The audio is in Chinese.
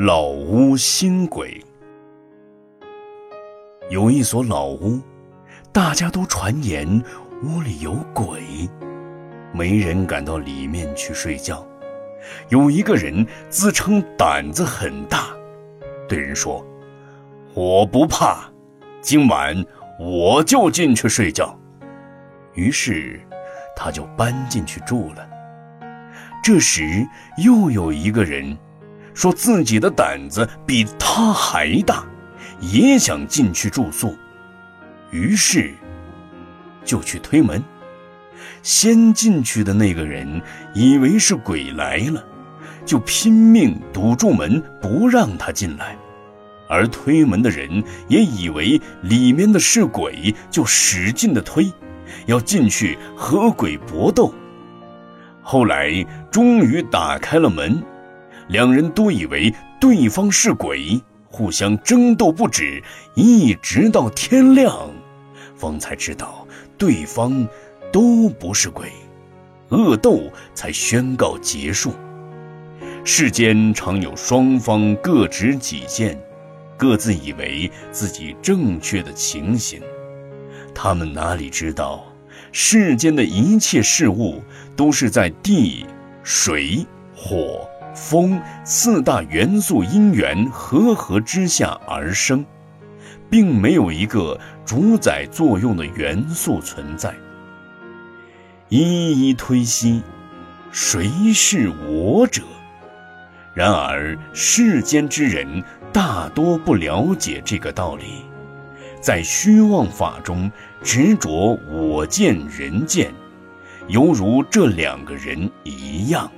老屋新鬼。有一所老屋，大家都传言屋里有鬼，没人敢到里面去睡觉。有一个人自称胆子很大，对人说：“我不怕，今晚我就进去睡觉。”于是，他就搬进去住了。这时，又有一个人。说自己的胆子比他还大，也想进去住宿，于是就去推门。先进去的那个人以为是鬼来了，就拼命堵住门，不让他进来；而推门的人也以为里面的是鬼，就使劲的推，要进去和鬼搏斗。后来终于打开了门。两人都以为对方是鬼，互相争斗不止，一直到天亮，方才知道对方都不是鬼，恶斗才宣告结束。世间常有双方各执己见，各自以为自己正确的情形，他们哪里知道，世间的一切事物都是在地、水、火。风四大元素因缘和合之下而生，并没有一个主宰作用的元素存在。一一推析，谁是我者？然而世间之人大多不了解这个道理，在虚妄法中执着我见人见，犹如这两个人一样。